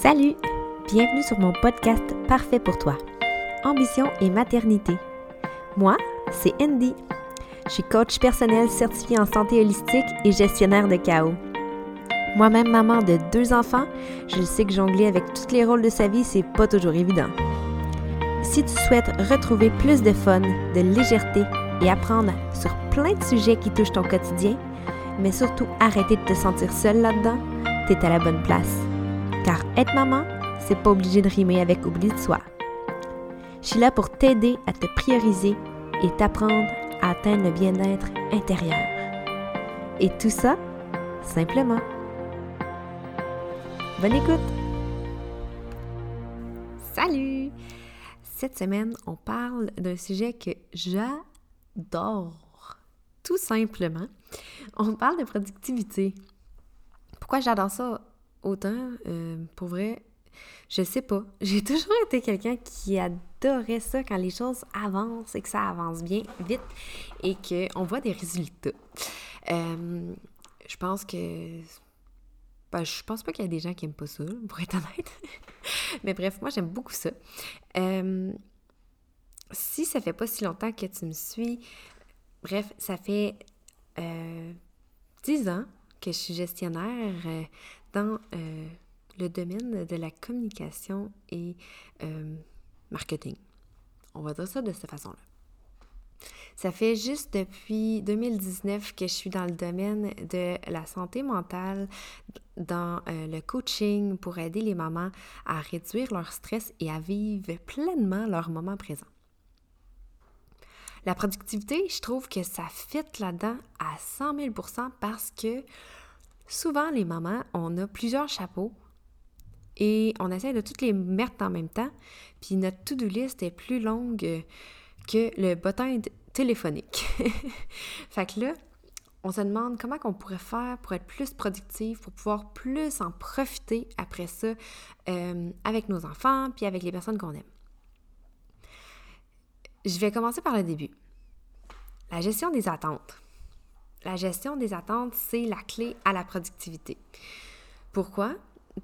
Salut! Bienvenue sur mon podcast Parfait pour toi. Ambition et maternité. Moi, c'est Andy. Je suis coach personnel certifié en santé holistique et gestionnaire de chaos. Moi-même maman de deux enfants, je sais que jongler avec tous les rôles de sa vie, c'est pas toujours évident. Si tu souhaites retrouver plus de fun, de légèreté et apprendre sur plein de sujets qui touchent ton quotidien, mais surtout arrêter de te sentir seule là-dedans, t'es à la bonne place. Car être maman, c'est pas obligé de rimer avec oubli de soi. Je suis là pour t'aider à te prioriser et t'apprendre à atteindre le bien-être intérieur. Et tout ça, simplement. Bonne écoute! Salut! Cette semaine, on parle d'un sujet que j'adore. Tout simplement, on parle de productivité. Pourquoi j'adore ça? Autant? Euh, pour vrai, je sais pas. J'ai toujours été quelqu'un qui adorait ça quand les choses avancent et que ça avance bien, vite et qu'on voit des résultats. Euh, je pense que ben, je pense pas qu'il y a des gens qui aiment pas ça, pour être honnête. Mais bref, moi, j'aime beaucoup ça. Euh, si ça fait pas si longtemps que tu me suis, bref, ça fait euh, 10 ans que je suis gestionnaire dans euh, le domaine de la communication et marketing. On va dire ça de cette façon-là. Ça fait juste depuis 2019 que je suis dans le domaine de la santé mentale, dans euh, le coaching pour aider les mamans à réduire leur stress et à vivre pleinement leur moment présent. La productivité, je trouve que ça fit là-dedans à 100 000% parce que souvent, les mamans, on a plusieurs chapeaux et on essaie de toutes les mettre en même temps, puis notre to-do list est plus longue que le bottin téléphonique. fait que là, on se demande comment on pourrait faire pour être plus productif, pour pouvoir plus en profiter après ça euh, avec nos enfants, puis avec les personnes qu'on aime. Je vais commencer par le début. La gestion des attentes. La gestion des attentes, c'est la clé à la productivité. Pourquoi?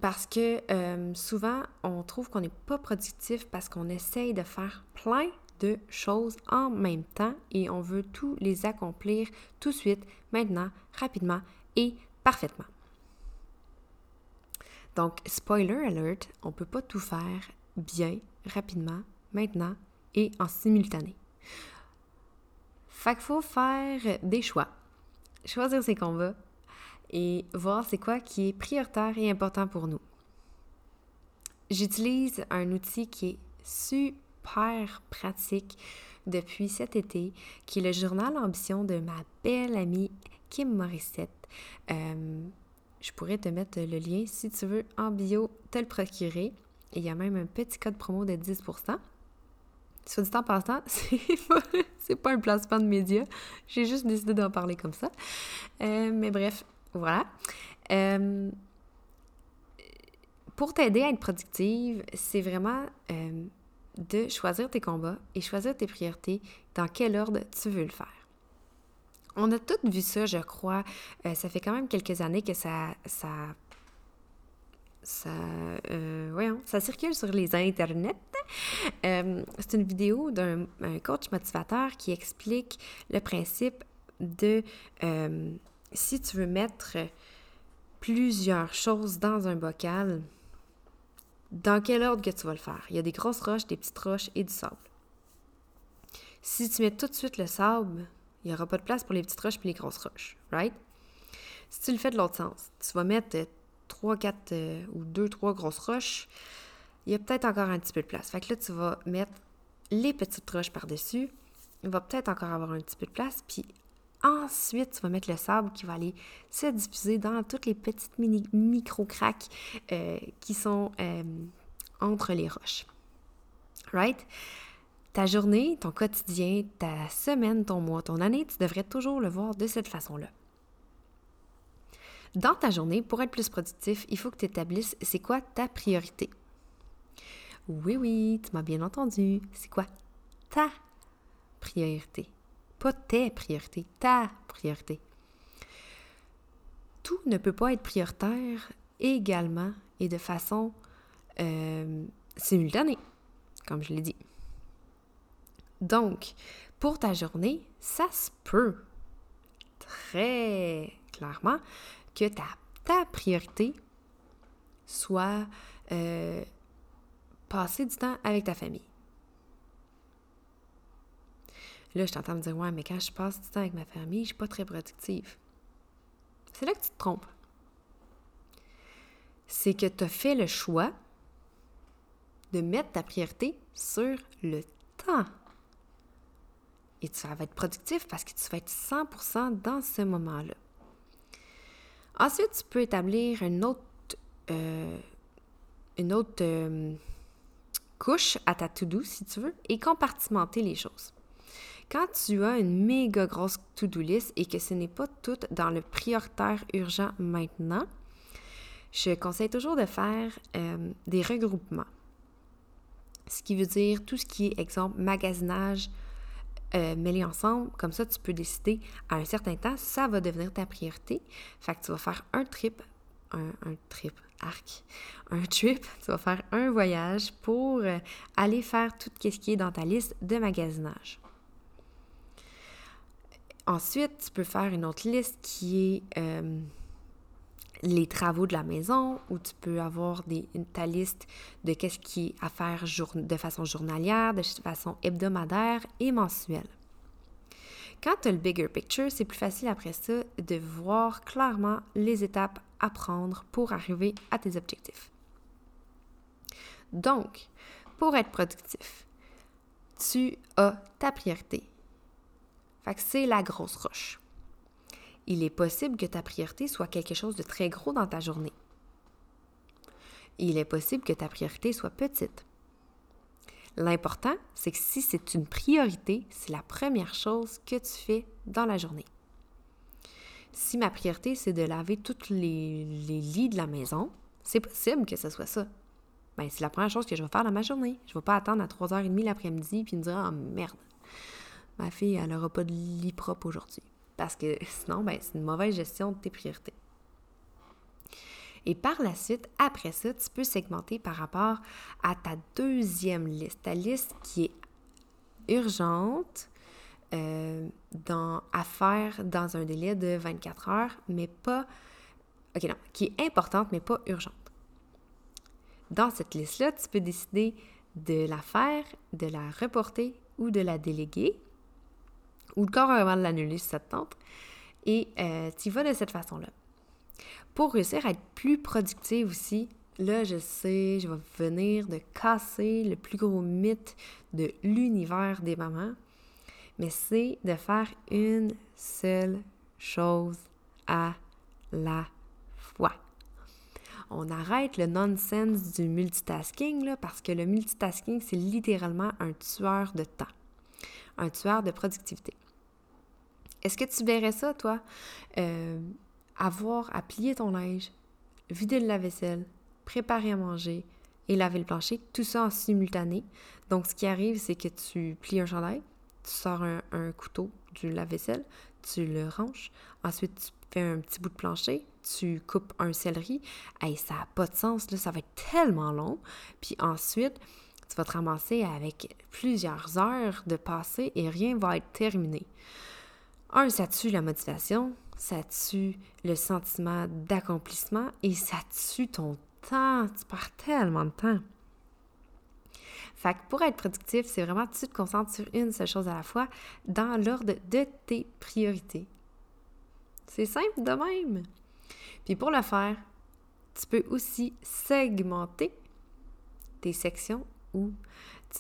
Parce que euh, souvent, on trouve qu'on n'est pas productif parce qu'on essaye de faire plein de choses en même temps et on veut tous les accomplir tout de suite, maintenant, rapidement et parfaitement. Donc, spoiler alert, on ne peut pas tout faire bien, rapidement, maintenant et en simultané. Fait qu'il faut faire des choix, choisir ses combats et voir c'est quoi qui est prioritaire et important pour nous. J'utilise un outil qui est super pratique depuis cet été, qui est le journal Ambition de ma belle amie Kim Morissette. Euh, je pourrais te mettre le lien si tu veux en bio te le procurer. il y a même un petit code promo de 10 Soit du temps passant, c'est pas, pas un placement de médias. J'ai juste décidé d'en parler comme ça. Euh, mais bref, voilà. Euh, pour t'aider à être productive, c'est vraiment de choisir tes combats et choisir tes priorités dans quel ordre tu veux le faire. On a toutes vu ça, je crois. Euh, ça fait quand même quelques années que ça, euh, voyons, ça circule sur les internets. Euh, c'est une vidéo d'un coach motivateur qui explique le principe de si tu veux mettre plusieurs choses dans un bocal, dans quel ordre que tu vas le faire? Il y a des grosses roches, des petites roches et du sable. Si tu mets tout de suite le sable, il n'y aura pas de place pour les petites roches et les grosses roches, right? Si tu le fais de l'autre sens, tu vas mettre 3, 4 euh, ou 2, 3 grosses roches, il y a peut-être encore un petit peu de place. Fait que là, tu vas mettre les petites roches par-dessus. Il va peut-être encore avoir un petit peu de place. Puis Ensuite, tu vas mettre le sable qui va aller se diffuser dans toutes les petites micro-craques euh, qui sont euh, entre les roches. Right? Ta journée, ton quotidien, ta semaine, ton mois, ton année, tu devrais toujours le voir de cette façon-là. Dans ta journée, pour être plus productif, il faut que tu établisses c'est quoi ta priorité. Oui, oui, tu m'as bien entendu. C'est quoi ta priorité? Pas tes priorités, ta priorité. Tout ne peut pas être prioritaire également et de façon euh, simultanée, comme je l'ai dit. Donc, pour ta journée, ça se peut très clairement que ta, ta priorité soit euh, passer du temps avec ta famille. Là, je t'entends me dire, ouais, mais quand je passe du temps avec ma famille, je suis pas très productive. C'est là que tu te trompes. C'est que tu as fait le choix de mettre ta priorité sur le temps. Et tu vas être productif parce que tu vas être 100% dans ce moment-là. Ensuite, tu peux établir une autre, euh, une autre euh, couche à ta to-do, si tu veux, et compartimenter les choses. Quand tu as une méga grosse to-do list et que ce n'est pas tout dans le prioritaire urgent maintenant, je conseille toujours de faire euh, des regroupements. Ce qui veut dire tout ce qui est, exemple, magasinage euh, mêlé ensemble. Comme ça, tu peux décider à un certain temps, ça va devenir ta priorité. Fait que tu vas faire un trip, un, trip, arc, un trip, tu vas faire un voyage pour euh, aller faire tout ce qui est dans ta liste de magasinage. Ensuite, tu peux faire une autre liste qui est euh, les travaux de la maison, où tu peux avoir ta liste de qu'est-ce qui est à faire de façon journalière, de façon hebdomadaire et mensuelle. Quand tu as le bigger picture, c'est plus facile après ça de voir clairement les étapes à prendre pour arriver à tes objectifs. Donc, pour être productif, tu as ta priorité c'est la grosse roche. Il est possible que ta priorité soit quelque chose de très gros dans ta journée. Il est possible que ta priorité soit petite. L'important, c'est que si c'est une priorité, c'est la première chose que tu fais dans la journée. Si ma priorité, c'est de laver tous les, lits de la maison, c'est possible que ce soit ça. Ben, c'est la première chose que je vais faire dans ma journée. Je ne vais pas attendre à 3h30 l'après-midi puis me dire « Ah, merde, ma fille, elle n'aura pas de lit propre aujourd'hui. Parce que sinon, ben, c'est une mauvaise gestion de tes priorités. Et par la suite, après ça, tu peux segmenter par rapport à ta deuxième liste, ta liste qui est urgente euh, à faire dans un délai de 24 heures, mais pas... OK, non, qui est importante, mais pas urgente. Dans cette liste-là, tu peux décider de la faire, de la reporter ou de la déléguer ou carrément de l'annuler si ça te tente. Et euh, tu vas de cette façon-là. Pour réussir à être plus productive aussi, là, je sais, je vais venir de casser le plus gros mythe de l'univers des mamans, mais c'est de faire une seule chose à la fois. On arrête le nonsense du multitasking, là, parce que le multitasking, c'est littéralement un tueur de temps, un tueur de productivité. Est-ce que tu verrais ça, toi, euh, avoir à plier ton linge, vider le lave-vaisselle, préparer à manger et laver le plancher, tout ça en simultané. Donc, ce qui arrive, c'est que tu plies un chandail, tu sors un, couteau du lave-vaisselle, tu le ranges, ensuite tu fais un petit bout de plancher, tu coupes un céleri. et ça n'a pas de sens, là, ça va être tellement long. Puis ensuite, tu vas te ramasser avec plusieurs heures de passé et rien va être terminé. Un, ça tue la motivation, ça tue le sentiment d'accomplissement et ça tue ton temps. Tu perds tellement de temps. Fait que pour être productif, c'est vraiment tu te concentres sur une seule chose à la fois dans l'ordre de tes priorités. C'est simple de même. Puis pour le faire, tu peux aussi segmenter tes sections où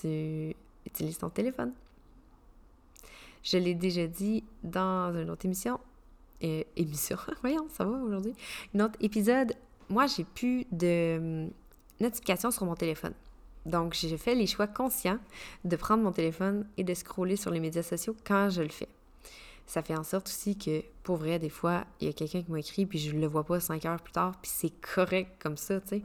tu utilises ton téléphone. Je l'ai déjà dit dans une autre émission. Euh, émission, voyons, ça va aujourd'hui. Un autre épisode. Moi, j'ai plus de hum, notifications sur mon téléphone. Donc, j'ai fait les choix conscients de prendre mon téléphone et de scroller sur les médias sociaux quand je le fais. Ça fait en sorte aussi que, pour vrai, des fois, il y a quelqu'un qui m'a écrit puis je le vois pas cinq heures plus tard, puis c'est correct comme ça, tu sais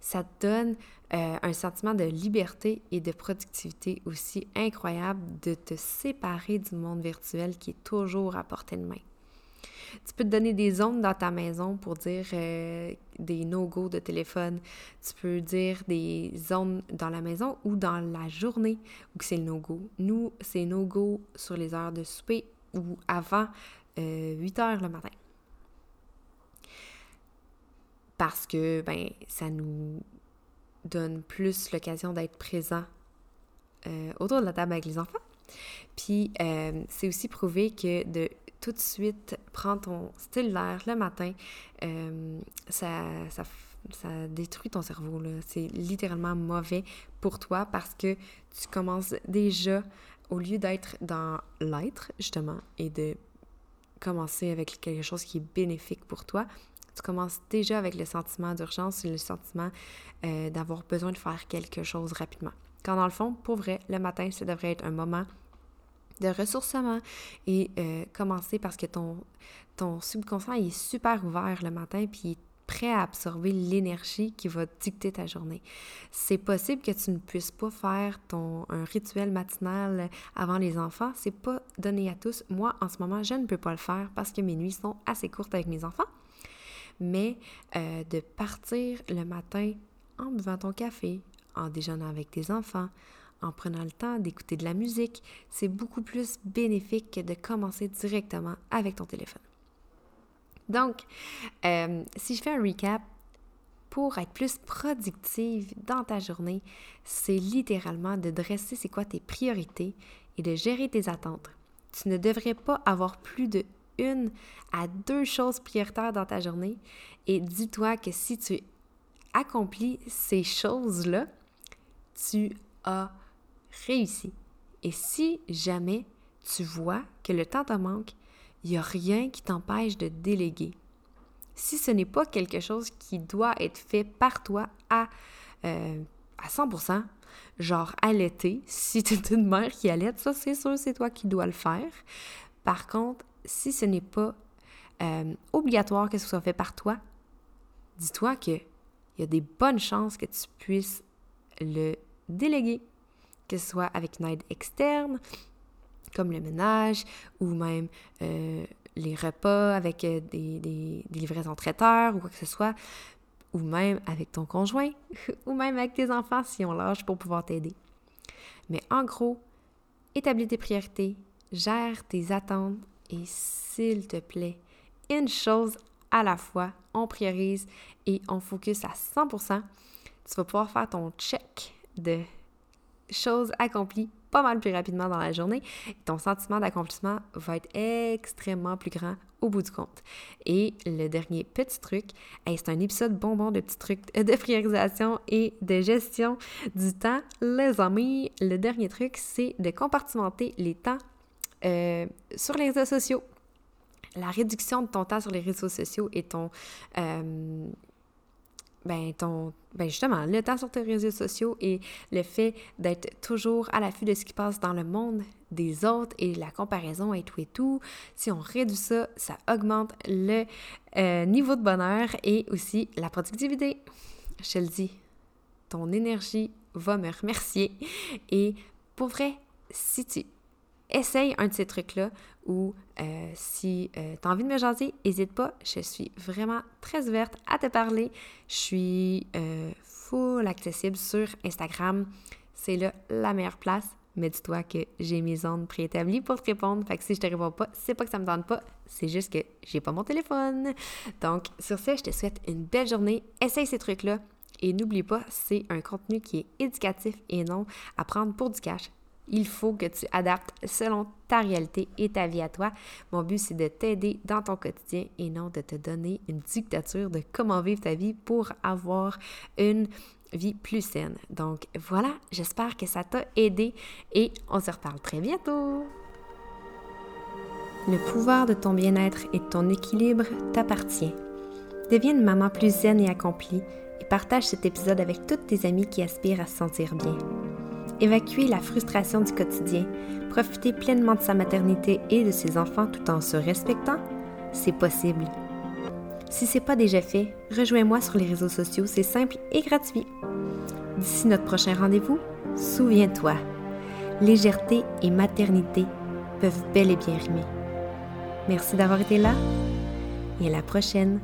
ça te donne euh, un sentiment de liberté et de productivité aussi incroyable de te séparer du monde virtuel qui est toujours à portée de main. Tu peux te donner des zones dans ta maison pour dire euh, des no-go de téléphone. Tu peux dire des zones dans la maison ou dans la journée où c'est le no-go. Nous, c'est no-go sur les heures de souper ou avant 8 euh, heures le matin. Parce que, ben, ça nous donne plus l'occasion d'être présent euh, autour de la table avec les enfants. Puis, c'est aussi prouvé que de tout de suite prends ton l'air le matin, euh, ça, ça, ça, détruit ton cerveau. C'est littéralement mauvais pour toi parce que tu commences déjà, au lieu d'être dans l'être, justement, et de commencer avec quelque chose qui est bénéfique pour toi, tu commences déjà avec le sentiment d'urgence et le sentiment euh, d'avoir besoin de faire quelque chose rapidement. Quand dans le fond, pour vrai, le matin, ça devrait être un moment de ressourcement et euh, commencer parce que ton, ton subconscient est super ouvert le matin puis est prêt à absorber l'énergie qui va dicter ta journée. C'est possible que tu ne puisses pas faire ton un rituel matinal avant les enfants, c'est pas donné à tous. Moi en ce moment, je ne peux pas le faire parce que mes nuits sont assez courtes avec mes enfants. Mais euh, de partir le matin en buvant ton café, en déjeunant avec tes enfants, en prenant le temps d'écouter de la musique, c'est beaucoup plus bénéfique que de commencer directement avec ton téléphone. Donc, euh, si je fais un recap, pour être plus productive dans ta journée, c'est littéralement de dresser c'est quoi tes priorités et de gérer tes attentes. Tu ne devrais pas avoir plus de une à deux choses prioritaires dans ta journée et dis-toi que si tu accomplis ces choses-là, tu as réussi. Et si jamais tu vois que le temps te manque, il n'y a rien qui t'empêche de déléguer. Si ce n'est pas quelque chose qui doit être fait par toi à, euh, à 100%, genre l'été, si tu es une mère qui allait, ça c'est sûr, c'est toi qui dois le faire. Par contre, si ce n'est pas euh, obligatoire que ce soit fait par toi, dis-toi qu'il y a des bonnes chances que tu puisses le déléguer que ce soit avec une aide externe, comme le ménage, ou même euh, les repas avec euh, des, des, livraisons traiteurs ou quoi que ce soit, ou même avec ton conjoint, ou même avec tes enfants si on lâche pour pouvoir t'aider. Mais en gros, établis tes priorités, gère tes attentes et s'il te plaît, une chose à la fois, on priorise et on focus à 100%, tu vas pouvoir faire ton check de choses accomplies pas mal plus rapidement dans la journée, ton sentiment d'accomplissement va être extrêmement plus grand au bout du compte. Et le dernier petit truc, c'est un épisode bonbon de petits trucs de priorisation et de gestion du temps. Les amis, le dernier truc, c'est de compartimenter les temps euh, sur les réseaux sociaux. La réduction de ton temps sur les réseaux sociaux et ton... Euh, ben, ton, ben justement, le temps sur tes réseaux sociaux et le fait d'être toujours à l'affût de ce qui passe dans le monde des autres et la comparaison et tout et tout, si on réduit ça, ça augmente le euh, niveau de bonheur et aussi la productivité. Je te le dis, ton énergie va me remercier. Et pour vrai, si tu essaye un de ces trucs-là ou euh, si euh, tu as envie de me jaser, n'hésite pas. Je suis vraiment très ouverte à te parler. Je suis euh, full accessible sur Instagram. C'est là la meilleure place. Mais dis-toi que j'ai mes ondes préétablies pour te répondre. Fait que si je te réponds pas, c'est pas que ça me tente pas, c'est juste que j'ai pas mon téléphone. Donc, sur ce, je te souhaite une belle journée. Essaye ces trucs-là. Et n'oublie pas, c'est un contenu qui est éducatif et non à prendre pour du cash il faut que tu adaptes selon ta réalité et ta vie à toi. Mon but, c'est de t'aider dans ton quotidien et non de te donner une dictature de comment vivre ta vie pour avoir une vie plus saine. Donc voilà, j'espère que ça t'a aidé et on se reparle très bientôt. Le pouvoir de ton bien-être et de ton équilibre t'appartient. Deviens une maman plus zen et accomplie et partage cet épisode avec toutes tes amies qui aspirent à se sentir bien évacuer la frustration du quotidien, profiter pleinement de sa maternité et de ses enfants tout en se respectant, c'est possible. Si c'est pas déjà fait, rejoins-moi sur les réseaux sociaux, c'est simple et gratuit. D'ici notre prochain rendez-vous, souviens-toi, légèreté et maternité peuvent bel et bien rimer. Merci d'avoir été là et à la prochaine.